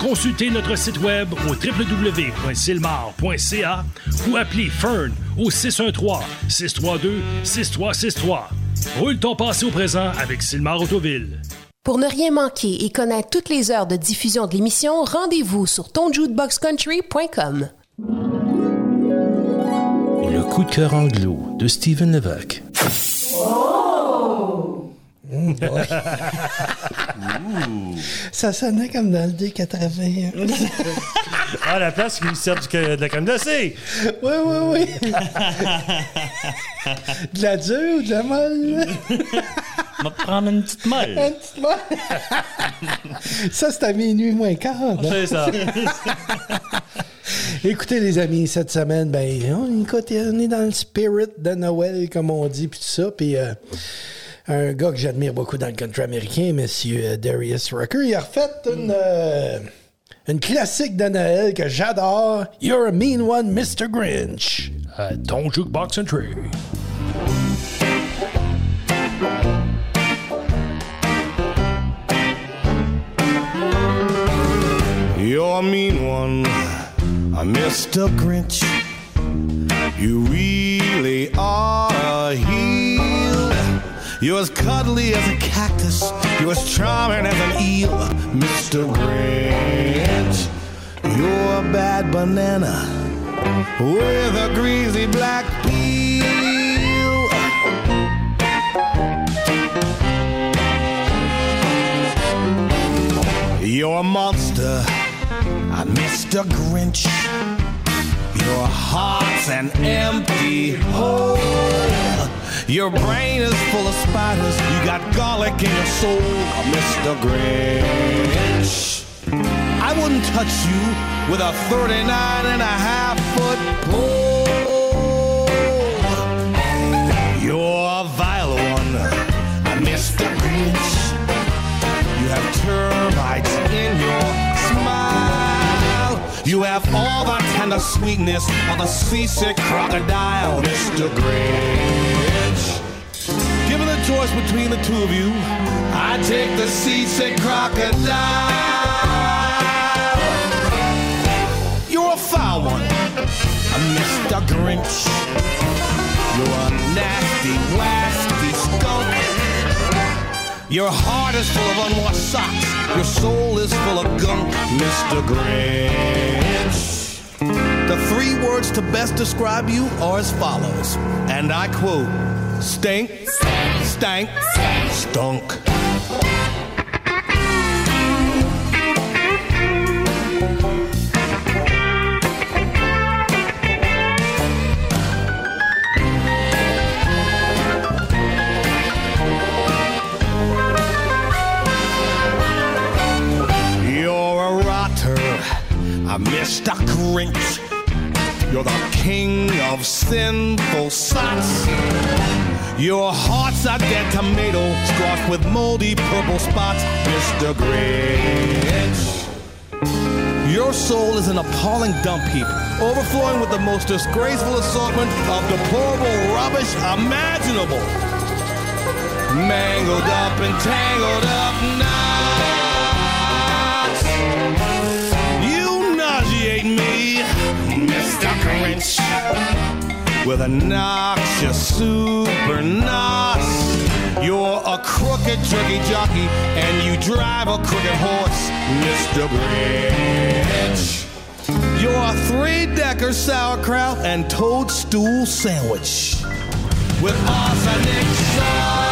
Consultez notre site web au www.silmar.ca ou appelez Fern au 613-632-6363. Roule ton passé au présent avec Silmar Autoville. Pour ne rien manquer et connaître toutes les heures de diffusion de l'émission, rendez-vous sur tonjukeboxcountry.com. Le coup de cœur anglo de Steven Levac. Mmh, ouais. Ça sonnait comme dans le D80. Ah, la place qui sert du- de la crème glacée. Oui, oui, oui. de la dure ou de la molle? On va prendre une petite molle. Une petite molle. ça, c'est à minuit moins quart. hein? C'est ça. Écoutez, les amis, cette semaine, ben, on, écoute, on est dans le spirit de Noël, comme on dit, puis tout ça. Puis euh, un gars que j'admire beaucoup dans le country américain, M. Darius Rucker, il a refait une, euh, une classique de Noël que j'adore. You're a mean one, Mr. Grinch. À ton jukebox country. You're a mean one, a Mr. Grinch. You really You're as cuddly as a cactus. You're as charming as an eel, Mr. Grinch. You're a bad banana with a greasy black peel. You're a monster, Mr. Grinch. Your heart's an empty hole. Your brain is full of spiders. You got garlic in your soul, Mr. Grinch. I wouldn't touch you with a 39 and a half foot pole. You're a vile one, Mr. Grinch. You have termites in your. You have all the tender sweetness of a seasick crocodile, Mr. Grinch. Given the choice between the two of you, I take the seasick crocodile. You're a foul one, Mr. Grinch. You're a nasty, wasty skunk. Your heart is full of unwashed socks. Your soul is full of gunk, Mr. Grinch. The three words to best describe you are as follows, and I quote stink, stank, stunk. Mr. Grinch. You're the king of sinful sots. Your heart's a dead tomato, squashed with moldy purple spots, Mr. Grinch. Your soul is an appalling dump heap, overflowing with the most disgraceful assortment of deplorable rubbish imaginable. Mangled up and tangled up knots. With a noxious super nos. You're a crooked jerky jockey, and you drive a crooked horse, Mr. Grinch. You're a three-decker sauerkraut and toadstool sandwich with arsenic sauce.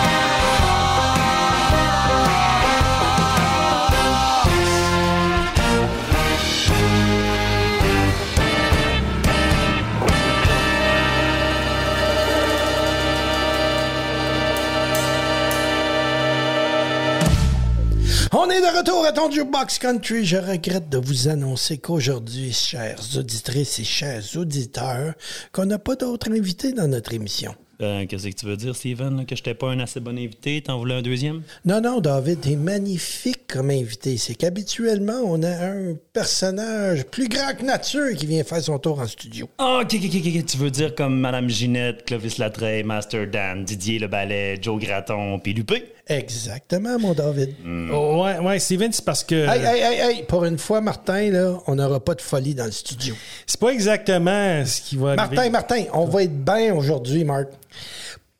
Est de retour à ton Jukebox Country. Je regrette de vous annoncer qu'aujourd'hui, chères auditrices et chers auditeurs, qu'on n'a pas d'autres invités dans notre émission. Euh, Qu'est-ce que tu veux dire, Steven? Que je n'étais pas un assez bon invité? T'en voulais un deuxième? Non, non, David, t'es magnifique comme invité. C'est qu'habituellement, on a un personnage plus grand que nature qui vient faire son tour en studio. Ah, ok, ok, ok, ok. Tu veux dire comme Madame Ginette, Clovis Latreille, Master Dan, Didier Le Ballet, Joe Graton, puis Lupé? Exactement, mon David. Oh, ouais, ouais, Steven, c'est parce que. Hey, hey, hey, hey, pour une fois, Martin, là, on n'aura pas de folie dans le studio. C'est pas exactement ce qui va arriver. Martin, Martin, on va être bien aujourd'hui, Marc.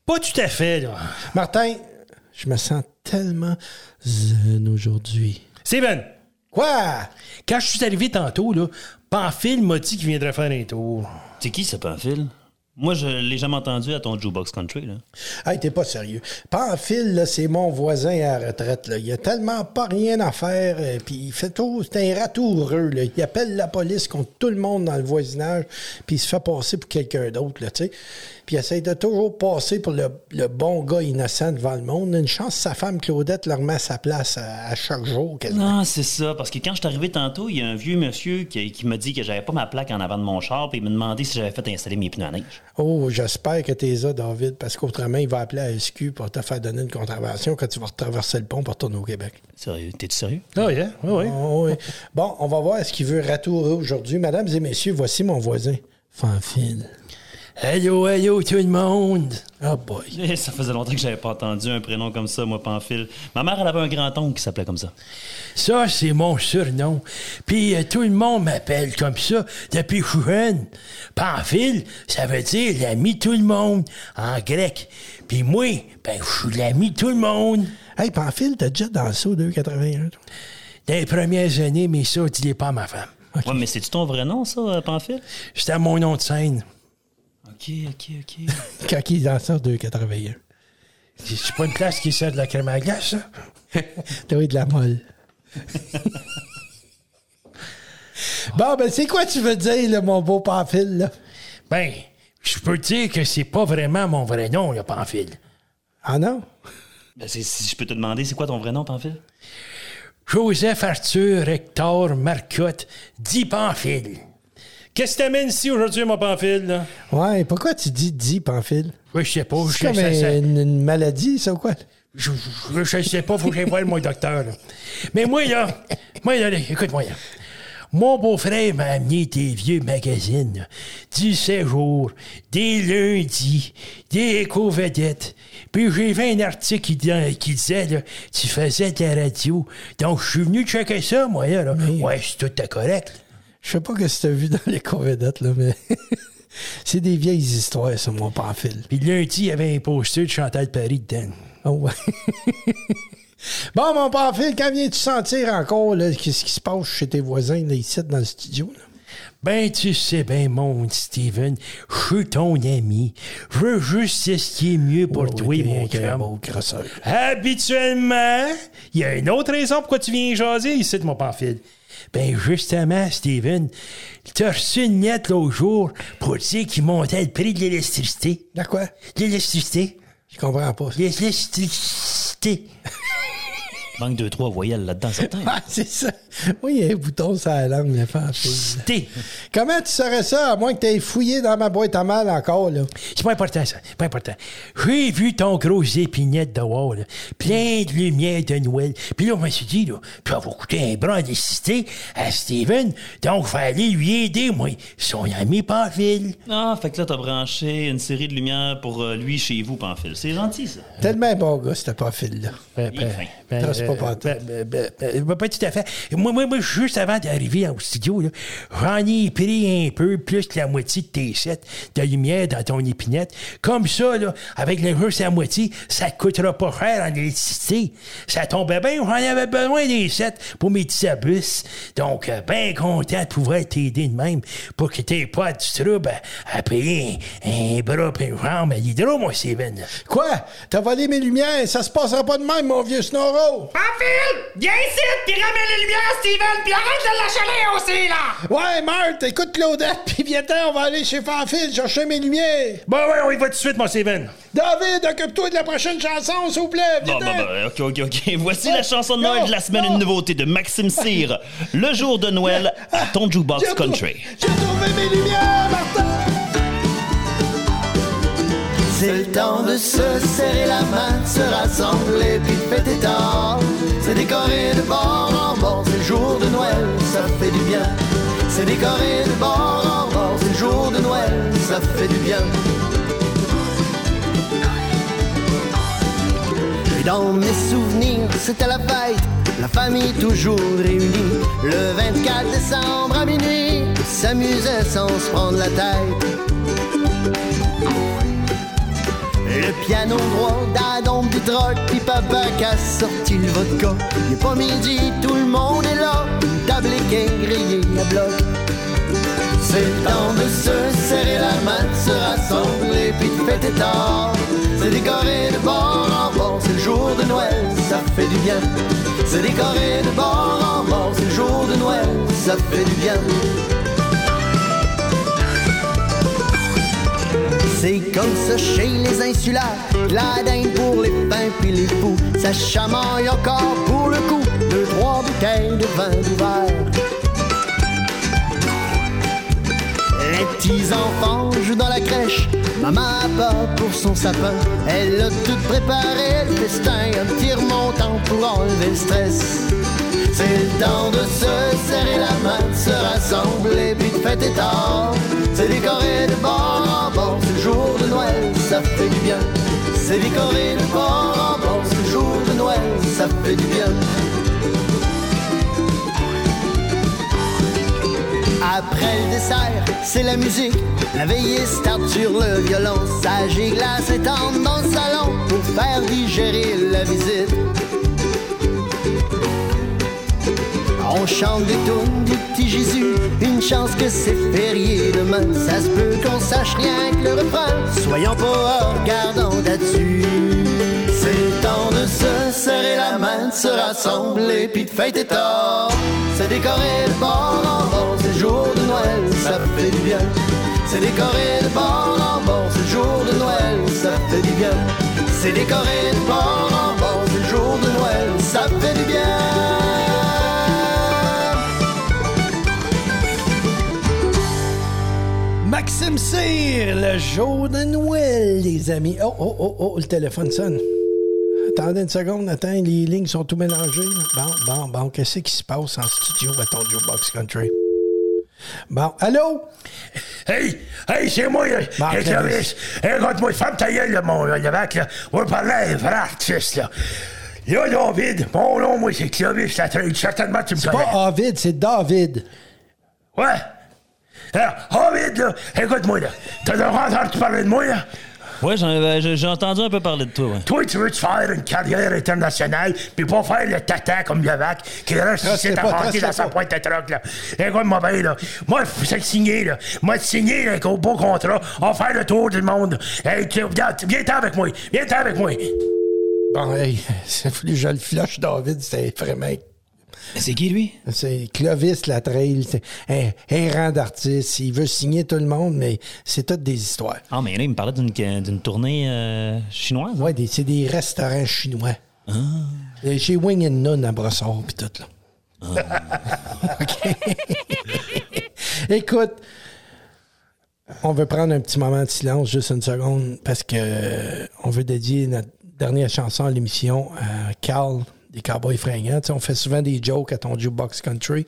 Pas tout à fait, là. Martin, je me sens tellement zen aujourd'hui. Steven, Quoi? quand je suis arrivé tantôt, là, Pamphile m'a dit qu'il viendrait faire un tour. C'est qui ce Pamphile? Moi, je l'ai jamais entendu à ton Jukebox Country, là. Hey, t'es pas sérieux. Là, c'est mon voisin à la retraite. Là. Il a tellement pas rien à faire. euh, Puis il fait tout. C'est un ratoureux. Là. Il appelle la police contre tout le monde dans le voisinage. Puis il se fait passer pour quelqu'un d'autre, tu sais. Puis il essaie de toujours passer pour le, le bon gars innocent devant le monde. Une chance, sa femme Claudette le remet à sa place à, à chaque jour. Non, c'est ça. Parce que quand je suis arrivé tantôt, il y a un vieux monsieur qui, qui m'a dit que j'avais pas ma plaque en avant de mon char, puis il m'a demandé si j'avais fait installer mes pneus à neige. Oh, j'espère que t'es là, David, parce qu'autrement, il va appeler à SQ pour te faire donner une contravention quand tu vas traverser le pont pour retourner au Québec. Sérieux? T'es-tu sérieux? Ah, yeah, oui, oui. Oh, oui. Bon, on va voir ce qu'il veut ratourer aujourd'hui. Mesdames et messieurs, voici mon voisin, Fanfil. Hello, hello, tout le monde. Oh boy. Eh, Ça faisait longtemps que j'avais pas entendu un prénom comme ça, moi, Pamphile. Ma mère, elle avait un grand-oncle qui s'appelait comme ça. Ça, c'est mon surnom. Puis euh, tout le monde m'appelle comme ça depuis que je suis jeune. Pamphile, ça veut dire l'ami de tout le monde en grec. Puis moi, ben, je suis l'ami de tout le monde. Hey, Pamphile, t'as déjà dansé au 281? toi? Dans les premières années, mais ça, dis-les pas à ma femme. Ouais, mais c'est-tu ton vrai nom, ça, euh, Pamphile? C'était mon nom de scène. OK, OK, OK. Quand il dansait au 281. C'est pas une place qui sert de la crème à glace, ça? T'as eu de la molle. bon, ben, c'est quoi tu veux dire, là, mon beau Pamphile, là? Ben, je peux te dire que c'est pas vraiment mon vrai nom, le Pamphile. Ah non? Ben, c'est- si je peux te demander, c'est quoi ton vrai nom, Pamphile? Joseph Arthur Hector Marcotte, dit Pamphile. Qu'est-ce que t'amènes ici aujourd'hui, mon Pamphile? Là? Ouais, pourquoi tu dis dit, Pamphile? Oui, je sais pas. Je C'est comme ça- ça- une, une maladie, ça, ou quoi? Je, je, je sais pas, faut que j'aille voir mon docteur. là. Mais moi, là, moi, là, écoute-moi, là. Mon beau-frère m'a amené des vieux magazines, là, du séjour, des lundis, des éco-vedettes. Puis j'ai vu un article qui, di- qui disait, là, tu faisais de la radio. Donc, je suis venu checker ça, moi, là. là. Ouais, c'est tout à correct. Je sais pas que tu as vu dans les convedettes, là, mais c'est des vieilles histoires, ça, mon Pamphile. Puis lundi, il y avait un poster de Chantal Paris dedans. Oh, ouais. bon, mon Pamphile, quand viens-tu sentir encore, là, qu'est-ce qui se passe chez tes voisins, là, ici, dans le studio, là? Ben, tu sais bien, mon Steven, je suis ton ami. Je veux juste ce qui est mieux pour Oh, toi, t'es mon grosseur. Habituellement, il y a une autre raison pourquoi tu viens jaser ici, mon pamphile. Ben, justement, Steven, t'as reçu une lettre l'autre jour pour dire qu'il montait le prix de l'électricité. De quoi? L'électricité. Je comprends pas. ça. L'électricité. Manque deux, trois voyelles là-dedans, certain. Ah, c'est ça. Oui, il y a un bouton sur la langue, le Pamphile. Té. Comment tu saurais ça, à moins que tu aies fouillé dans ma boîte à mal encore, là? C'est pas important, ça. C'est pas important. J'ai vu ton gros épinette dehors, là, plein de lumière de Noël. Puis là, on me suis dit, là, tu vas coûter un bras d'électricité à Steven, donc il aller lui aider, moi, son ami Pamphile. Ah, fait que là, t'as branché une série de lumières pour euh, lui chez vous, Pamphile. C'est gentil, ça. Tellement bon gars, ce Pamphile-là. Ben, Il est fin. Ben, Non, c'est pas euh, pantoute. ben, ben, ben, ben, ben, pas tout à fait. Moi, moi, moi, juste avant d'arriver au studio, là, j'en ai pris un peu plus que la moitié de tes sets de lumière dans ton épinette. Comme ça, là, avec le juste la moitié, ça te coûtera pas cher en électricité. Ça tombait bien, j'en avais besoin des sets pour mes petits abus. Donc, euh, ben content de pouvoir t'aider de même pour que t'aies pas du trouble à, à payer un, un bras et une jambe à l'hydro, moi, Steven. Quoi? T'as volé mes lumières? Ça se passera pas de même, mon vieux Snorro! Phil, viens ici, puis ramène les lumières Steven, puis arrête de la chaler aussi, là! Ouais, Marthe, écoute Claudette, puis viens-t'en, on va aller chez Fanfil chercher mes lumières. Bon, ouais, on y va tout de suite, mon Steven. David, occupe-toi de la prochaine chanson, s'il vous plaît. Bon, bon, bon, ok, ok, ok. Voici la chanson de Noël de la semaine, une nouveauté de Maxime Cyr. Le jour de Noël à ton jukebox country. J'ai trouvé mes lumières, Martin. C'est le temps de se serrer la main, se rassembler puis fêter tard. C'est décoré de bord en bord, c'est le jour de Noël, ça fait du bien. C'est décoré de bord en bord, c'est le jour de Noël, ça fait du bien. Et dans mes souvenirs, c'était la fête, la famille toujours réunie. Le 24 décembre à minuit, s'amusait sans se prendre la tête. Le piano droit d'Adam du troc, puis papa qui a sorti le vodka. Il est pas midi, tout le monde est là, une table est grillée à bloc. C'est temps de se serrer la main, de se rassembler, puis de fêter tard. C'est décoré de bord en bord, c'est le jour de Noël, ça fait du bien. C'est décoré de bord en bord, c'est le jour de Noël, ça fait du bien. C'est comme ça chez les insulaires, la pour les pins puis les fous. Ça chamaille encore pour le coup, deux, trois bouteilles de vin d'ouvert. Les petits enfants jouent dans la crèche, maman a peur pour son sapin. Elle a tout préparé, le festin, un petit remontant pour enlever le stress. C'est le temps de se serrer la main, de se rassembler puis de fêter tard. C'est décoré de bord en bord, le jour de Noël, ça fait du bien. C'est décoré de bord en bord, le jour de Noël, ça fait du bien. Après le dessert, c'est la musique. La veillée start sur le violon. Sage et glace étendent dans le salon pour faire digérer la visite. On chante des tunes du petit Jésus, une chance que c'est férié demain. Ça se peut qu'on sache rien que le refrain, soyons pas regardant là-dessus. C'est temps de se serrer la main, de se rassembler, puis de fêter tard. C'est décoré de bord en bord, c'est jour de Noël, ça fait du bien. C'est décoré de bord en bord, c'est jour de Noël, ça fait du bien. C'est décoré de bord en bord, c'est jour de Noël, ça fait du bien. Maxime Cyr, le jour de Noël, les amis. Oh, oh, oh, oh, le téléphone sonne. Attendez une seconde, attends, les lignes sont tout mélangées. Bon, bon, bon, qu'est-ce qui se passe en studio à ton Box Country? Bon, allô? Hey, hey, c'est moi, Clovis. Hey, regarde-moi, ferme ta gueule, là, mon là, le mec, là. On va parler à un vrai artiste, là. Là, David, mon nom, moi, c'est Clovis, là. Certainement, tu me C'est connais. pas David, c'est David. Ouais. Alors, David, là, écoute-moi, là. T'as entendu parler de moi, là? Ouais, j'en avais- j'ai entendu un peu parler de toi, ouais. Toi, tu veux te faire une carrière internationale, puis pas faire le tata comme Levac, qui reste ici à dans sa pointe de troc, là. Écoute-moi bien, là. Moi, c'est signé, là. Moi, signé, là, avec un beau contrat. On va faire le tour du monde. Hey, tu, regarde, viens-t'en avec moi. Viens-t'en avec moi. Bon, hey, c'est que je le flush, David, c'est vraiment. C'est qui, lui? C'est Clovis Latrail, c'est un, un rang d'artiste. Il veut signer tout le monde, mais c'est toutes des histoires. Ah, mais là, il me parlait d'une tournée euh, chinoise. Des- c'est des restaurants chinois. Ah. Euh, Chez Wing and Nun à Brossard, puis tout, là. OK. Écoute, on veut prendre un petit moment de silence, juste une seconde, parce que euh, on veut dédier notre dernière chanson à l'émission à Carl des Cowboys fringants. On fait souvent des jokes à ton jukebox country,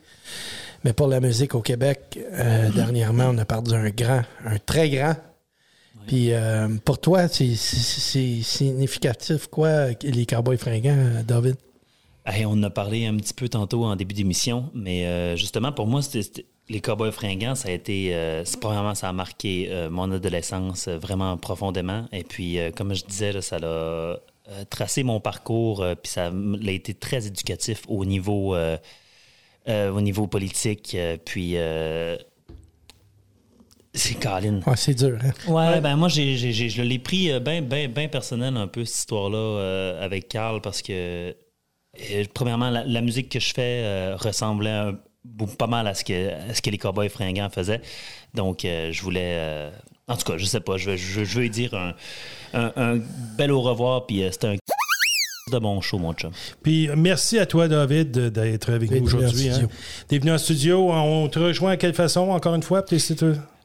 mais pour la musique au Québec, euh, dernièrement, on a perdu un grand, un très grand. Puis euh, pour toi, c'est significatif quoi, les Cowboys fringants, euh, David? Hey, on en a parlé un petit peu tantôt en début d'émission, mais euh, justement, pour moi, c'était- les Cowboys fringants, ça a été. euh, premièrement, ça a marqué euh, mon adolescence euh, vraiment profondément. Et puis, comme je disais, là, ça l'a euh, tracé mon parcours, euh, puis ça a été très éducatif au niveau, euh, euh, au niveau politique. euh, puis. euh, c'est Colin. Ouais, c'est dur, hein? Ouais, ben moi, j'ai, j'ai- j'ai- je l'ai pris bien ben, ben personnel un peu, cette histoire-là, euh, avec Carl, parce que euh, premièrement, la, la musique que je fais euh, ressemblait un- pas mal à ce que, à ce que les Cowboys fringants faisaient. Donc, euh, je voulais. En tout cas, je sais pas, je veux, je, je veux lui dire un, un- un bel au revoir, puis euh, c'était un de bon show, mon chum. Puis merci à toi, David, d'être avec nous aujourd'hui. Hein. T'es venu en studio. On te rejoint à quelle façon, encore une fois?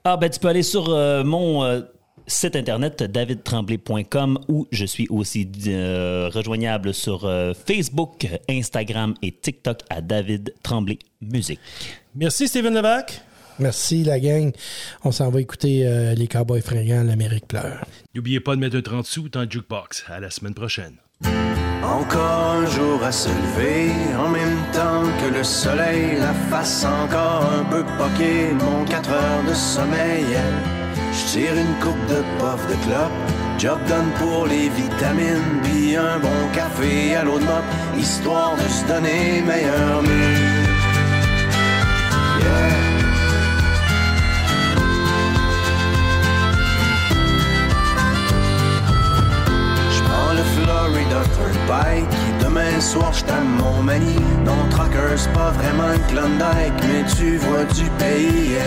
Ah, ben, tu peux aller sur euh, mon euh, site internet davidtremblay.com où je suis aussi euh, rejoignable sur euh, Facebook, Instagram et TikTok à David Tremblay Musique. Merci, Steven Levac. Merci, la gang. On s'en va écouter euh, les Cowboys fringants, l'Amérique pleure. N'oubliez pas de mettre un 30 sous dans le jukebox. À la semaine prochaine. Encore un jour à se lever, en même temps que le soleil, la face encore un peu poquée, mon 4 heures de sommeil. Je tire une coupe de puff de clope, job done pour les vitamines, puis un bon café à l'eau de mop, histoire de se donner meilleur mieux. Yeah. Florida Turnpike Demain soir je t'aime mon mani. Non Trucker c'est pas vraiment un Klondike Mais tu vois du pays.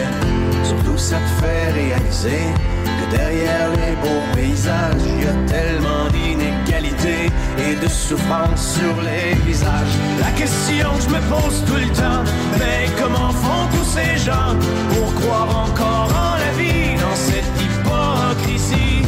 Surtout ça te fait réaliser Que derrière les beaux paysages Y a tellement d'inégalités Et de souffrance sur les visages. La question que je me pose tout le temps Mais comment font tous ces gens Pour croire encore en la vie Dans cette hypocrisie?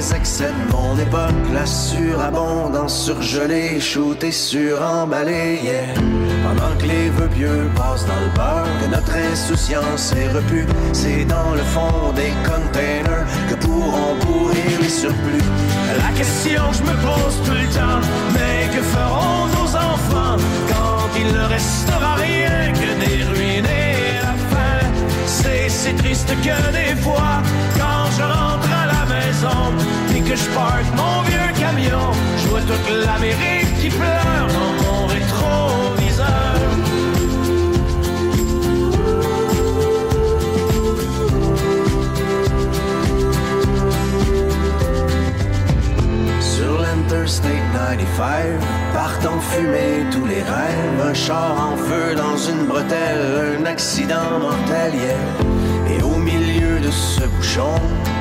les excès de mon époque, la surabondance surgelée, shootée, suremballée, yeah. Pendant que les vœux pieux passent dans le beurre, que notre insouciance est repue, c'est dans le fond des containers que pourront pourrir les surplus. La question que je me pose tout le temps, mais que feront nos enfants quand il ne restera rien que des ruines et la faim? C'est si triste que des fois, quand je rentre à la maison, que je parque mon vieux camion, je vois toute l'Amérique qui pleure dans mon rétroviseur. Sur l'Interstate 95, partent en fumée tous les rêves. Un char en feu dans une bretelle, un accident mortel, yeah. Et au milieu de ce bouchon,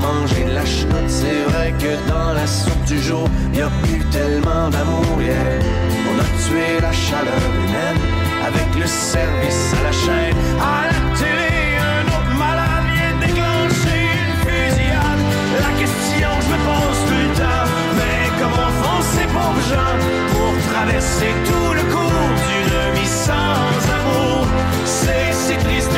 manger de la chenoute. C'est vrai que dans la soupe du jour, y a plus tellement d'amour, yeah. On a tué la chaleur humaine avec le service à la chaîne. À la télé, un autre malade vient déclencher une fusillade. La question que je me pose tout le temps, mais comment font ces pauvres gens pour traverser tout le cours d'une vie sans amour? C'est si triste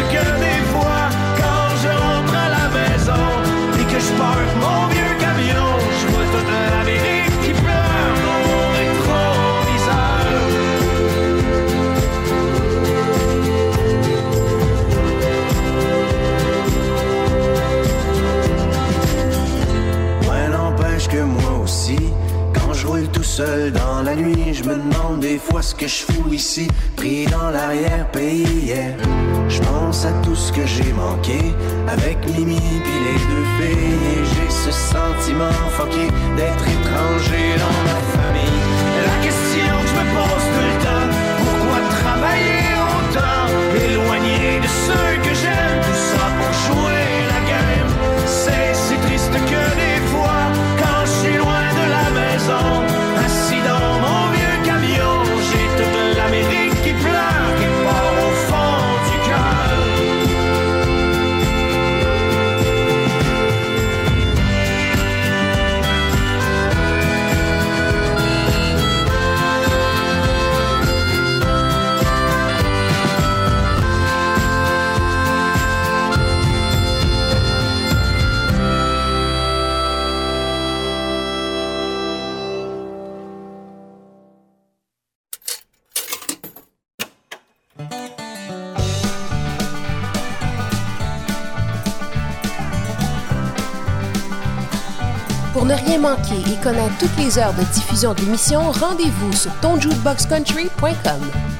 avec Mimi puis les deux filles, j'ai ce sentiment fucké d'être connaître toutes les heures de diffusion de l'émission, rendez-vous sur tonjukeboxcountry.com.